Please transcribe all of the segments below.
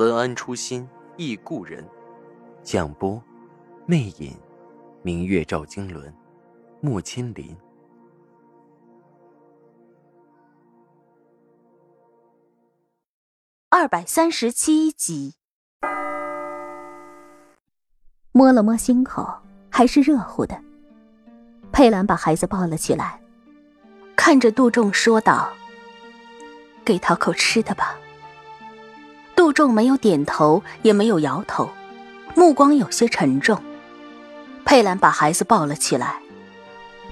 文安初心忆故人，蒋波，魅影，明月照经纶，木千林。二百三十七集，摸了摸心口，还是热乎的。佩兰把孩子抱了起来，看着杜仲说道：“给他口吃的吧。”杜仲没有点头，也没有摇头，目光有些沉重。佩兰把孩子抱了起来，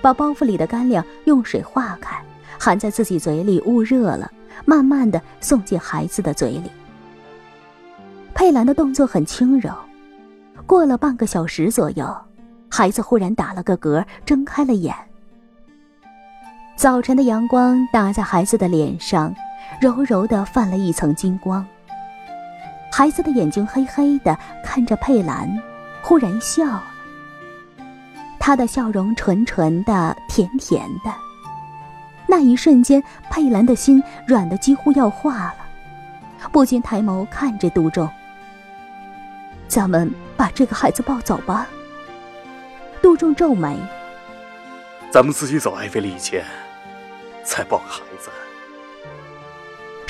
把包袱里的干粮用水化开，含在自己嘴里捂热了，慢慢的送进孩子的嘴里。佩兰的动作很轻柔，过了半个小时左右，孩子忽然打了个嗝，睁开了眼。早晨的阳光打在孩子的脸上，柔柔的泛了一层金光。孩子的眼睛黑黑的，看着佩兰，忽然笑了。他的笑容纯纯的、甜甜的。那一瞬间，佩兰的心软的几乎要化了，不禁抬眸看着杜仲：“咱们把这个孩子抱走吧。”杜仲皱眉：“咱们自己走，还费力气，再抱个孩子。”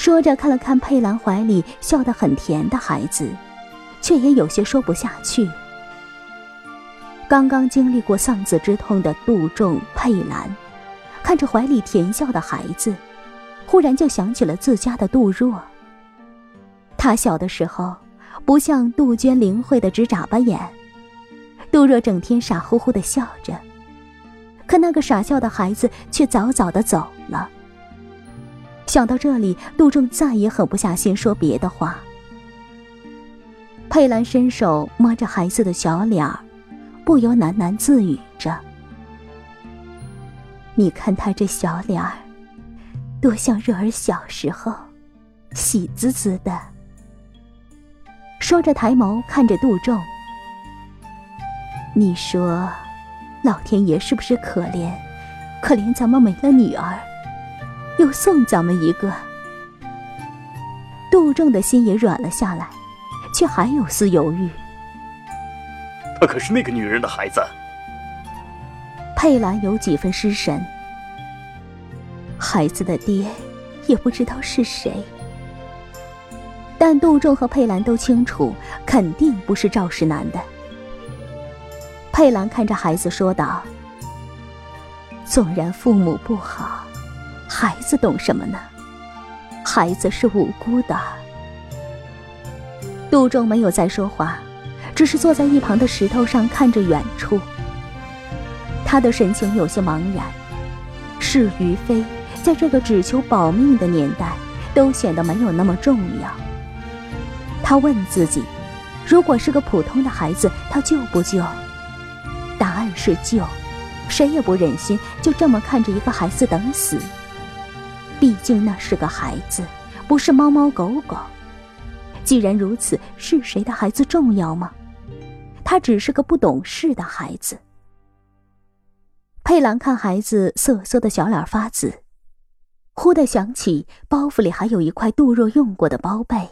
说着，看了看佩兰怀里笑得很甜的孩子，却也有些说不下去。刚刚经历过丧子之痛的杜仲、佩兰，看着怀里甜笑的孩子，忽然就想起了自家的杜若。他小的时候，不像杜鹃灵慧的直眨巴眼，杜若整天傻乎乎的笑着，可那个傻笑的孩子却早早的走了。想到这里，杜仲再也狠不下心说别的话。佩兰伸手摸着孩子的小脸儿，不由喃喃自语着：“你看他这小脸儿，多像若儿小时候，喜滋滋的。”说着抬眸看着杜仲：“你说，老天爷是不是可怜？可怜咱们没了女儿？”又送咱们一个，杜仲的心也软了下来，却还有丝犹豫。他可是那个女人的孩子。佩兰有几分失神，孩子的爹也不知道是谁，但杜仲和佩兰都清楚，肯定不是赵世南的。佩兰看着孩子说道：“纵然父母不好。”孩子懂什么呢？孩子是无辜的。杜仲没有再说话，只是坐在一旁的石头上看着远处。他的神情有些茫然。是与非，在这个只求保命的年代，都显得没有那么重要。他问自己：如果是个普通的孩子，他救不救？答案是救。谁也不忍心就这么看着一个孩子等死。毕竟那是个孩子，不是猫猫狗狗。既然如此，是谁的孩子重要吗？他只是个不懂事的孩子。佩兰看孩子瑟瑟的小脸发紫，忽的想起包袱里还有一块杜若用过的包被，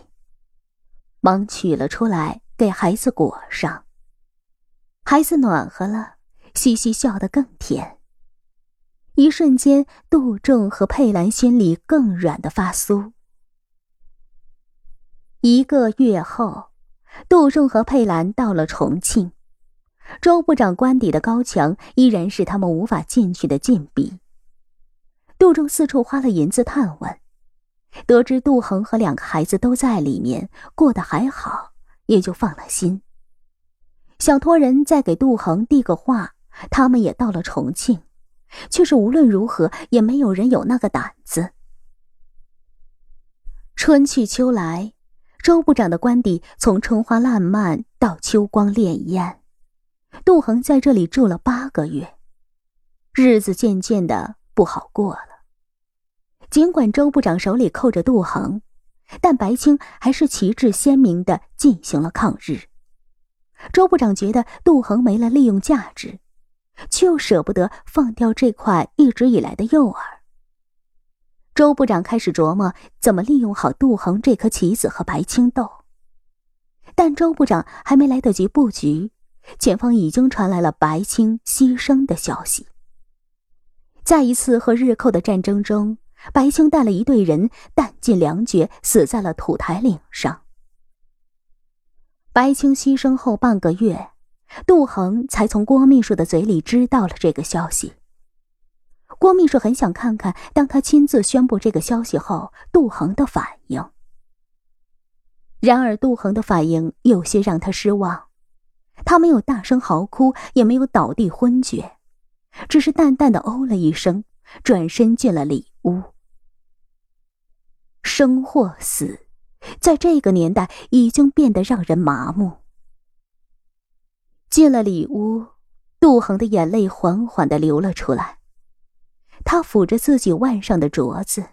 忙取了出来给孩子裹上。孩子暖和了，嘻嘻笑得更甜。一瞬间，杜仲和佩兰心里更软的发酥。一个月后，杜仲和佩兰到了重庆，周部长官邸的高墙依然是他们无法进去的禁闭。杜仲四处花了银子探问，得知杜恒和两个孩子都在里面，过得还好，也就放了心。想托人再给杜恒递个话，他们也到了重庆。却是无论如何也没有人有那个胆子。春去秋来，周部长的官邸从春花烂漫到秋光潋滟，杜恒在这里住了八个月，日子渐渐的不好过了。尽管周部长手里扣着杜恒，但白青还是旗帜鲜明的进行了抗日。周部长觉得杜恒没了利用价值，却又舍不得放掉这块一直以来的诱饵。周部长开始琢磨怎么利用好杜恒这颗棋子和白青豆，但周部长还没来得及布局，前方已经传来了白青牺牲的消息。在一次和日寇的战争中，白青带了一队人弹尽粮绝，死在了土台岭上。白青牺牲后半个月，杜恒才从郭秘书的嘴里知道了这个消息。郭秘书很想看看，当他亲自宣布这个消息后，杜恒的反应。然而，杜恒的反应有些让他失望。他没有大声嚎哭，也没有倒地昏厥，只是淡淡的哦了一声，转身进了里屋。生或死，在这个年代已经变得让人麻木。进了里屋，杜恒的眼泪缓缓的流了出来。他抚着自己腕上的镯子，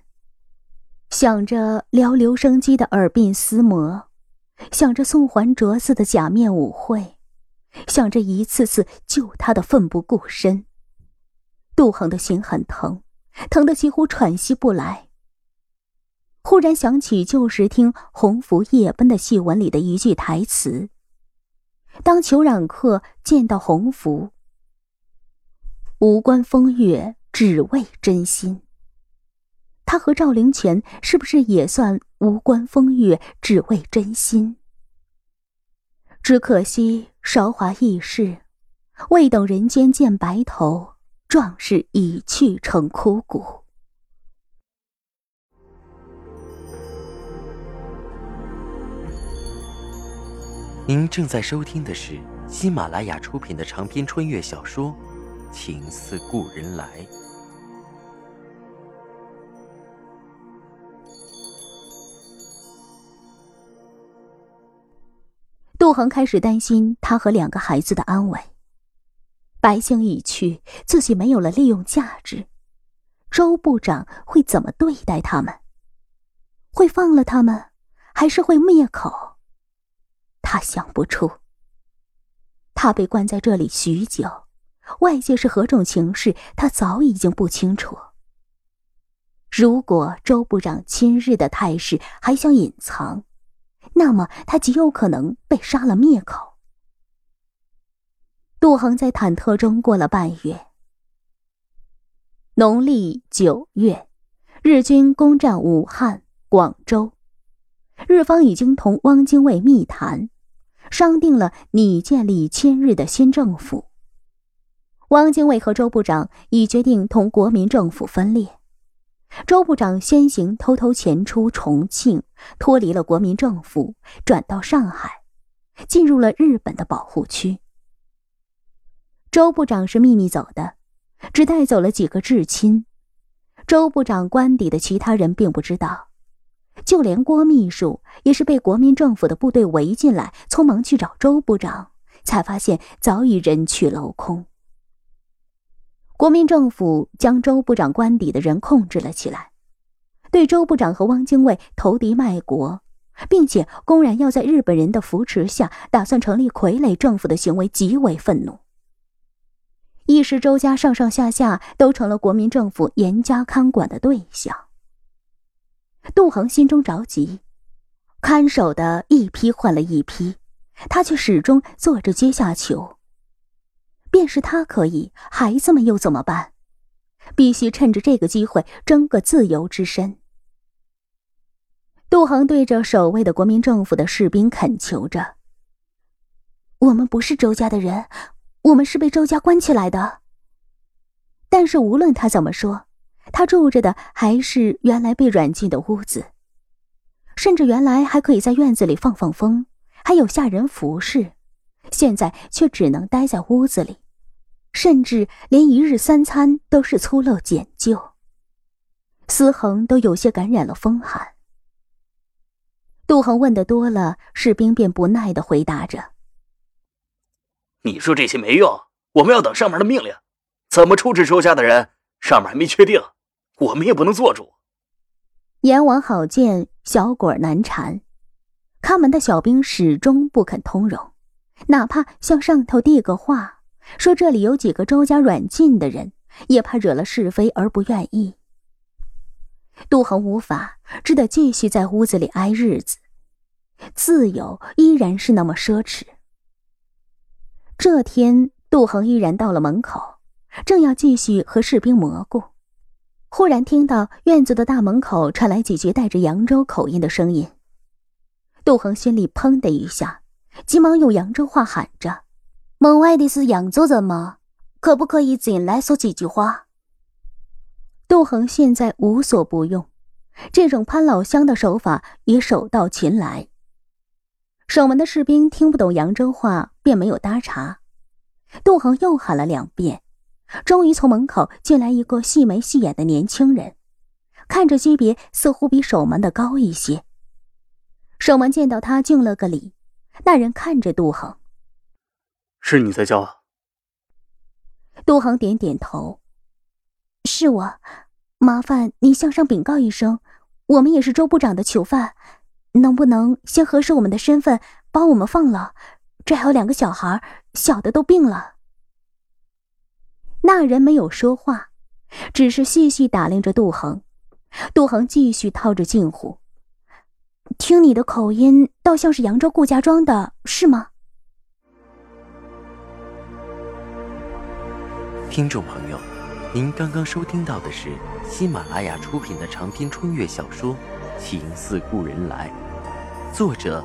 想着撩留声机的耳鬓厮磨，想着送还镯子的假面舞会，想着一次次救他的奋不顾身。杜恒的心很疼，疼得几乎喘息不来。忽然想起旧时听《鸿福夜奔》的戏文里的一句台词：“当裘冉客见到鸿福，无关风月。”只为真心。他和赵灵泉是不是也算无关风月，只为真心？只可惜韶华易逝，未等人间见白头，壮士已去成枯骨。您正在收听的是喜马拉雅出品的长篇穿越小说《情似故人来》。杜恒开始担心他和两个孩子的安危。白星已去，自己没有了利用价值，周部长会怎么对待他们？会放了他们，还是会灭口？他想不出。他被关在这里许久，外界是何种情势，他早已经不清楚。如果周部长亲日的态势还想隐藏，那么他极有可能被杀了灭口。杜恒在忐忑中过了半月。农历九月，日军攻占武汉、广州，日方已经同汪精卫密谈，商定了拟建立亲日的新政府。汪精卫和周部长已决定同国民政府分裂。周部长先行偷偷潜出重庆，脱离了国民政府，转到上海，进入了日本的保护区。周部长是秘密走的，只带走了几个至亲。周部长官邸的其他人并不知道，就连郭秘书也是被国民政府的部队围进来，匆忙去找周部长，才发现早已人去楼空。国民政府将周部长官邸的人控制了起来，对周部长和汪精卫投敌卖国，并且公然要在日本人的扶持下打算成立傀儡政府的行为极为愤怒。一时，周家上上下下都成了国民政府严加看管的对象。杜恒心中着急，看守的一批换了一批，他却始终做着阶下囚。便是他可以，孩子们又怎么办？必须趁着这个机会争个自由之身。杜恒对着守卫的国民政府的士兵恳求着：“我们不是周家的人，我们是被周家关起来的。”但是无论他怎么说，他住着的还是原来被软禁的屋子，甚至原来还可以在院子里放放风，还有下人服侍，现在却只能待在屋子里。甚至连一日三餐都是粗陋简旧。思恒都有些感染了风寒。杜恒问的多了，士兵便不耐的回答着：“你说这些没用，我们要等上面的命令。怎么处置收下的人？上面还没确定，我们也不能做主。”阎王好见小鬼难缠，看门的小兵始终不肯通融，哪怕向上头递个话，说这里有几个周家软禁的人，也怕惹了是非而不愿意。杜恒无法，只得继续在屋子里挨日子。自由依然是那么奢侈。这天，杜恒依然到了门口，正要继续和士兵蘑菇，忽然听到院子的大门口传来几句带着扬州口音的声音。杜恒心里砰的一下，急忙用扬州话喊着：“门外的是扬州人吗？可不可以进来说几句话？”杜恒现在无所不用，这种攀老乡的手法也手到擒来。守门的士兵听不懂扬州话，便没有搭茬。杜恒又喊了两遍，终于从门口进来一个细眉细眼的年轻人，看着级别似乎比守门的高一些。守门见到他，敬了个礼。那人看着杜恒：“是你在叫啊？”杜恒点点头：“是我。麻烦你向上禀告一声，我们也是周部长的囚犯。”能不能先核实我们的身份，把我们放了？这还有两个小孩，小的都病了。那人没有说话，只是细细打量着杜恒。杜恒继续套着近乎：“听你的口音，倒像是扬州顾家庄的，是吗？”听众朋友，您刚刚收听到的是喜马拉雅出品的长篇穿越小说《情似故人来》。作者：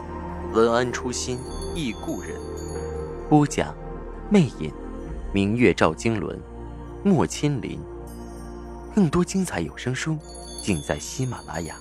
文安初心忆故人，播讲：魅影，明月照经纶，莫千林。更多精彩有声书，尽在喜马拉雅。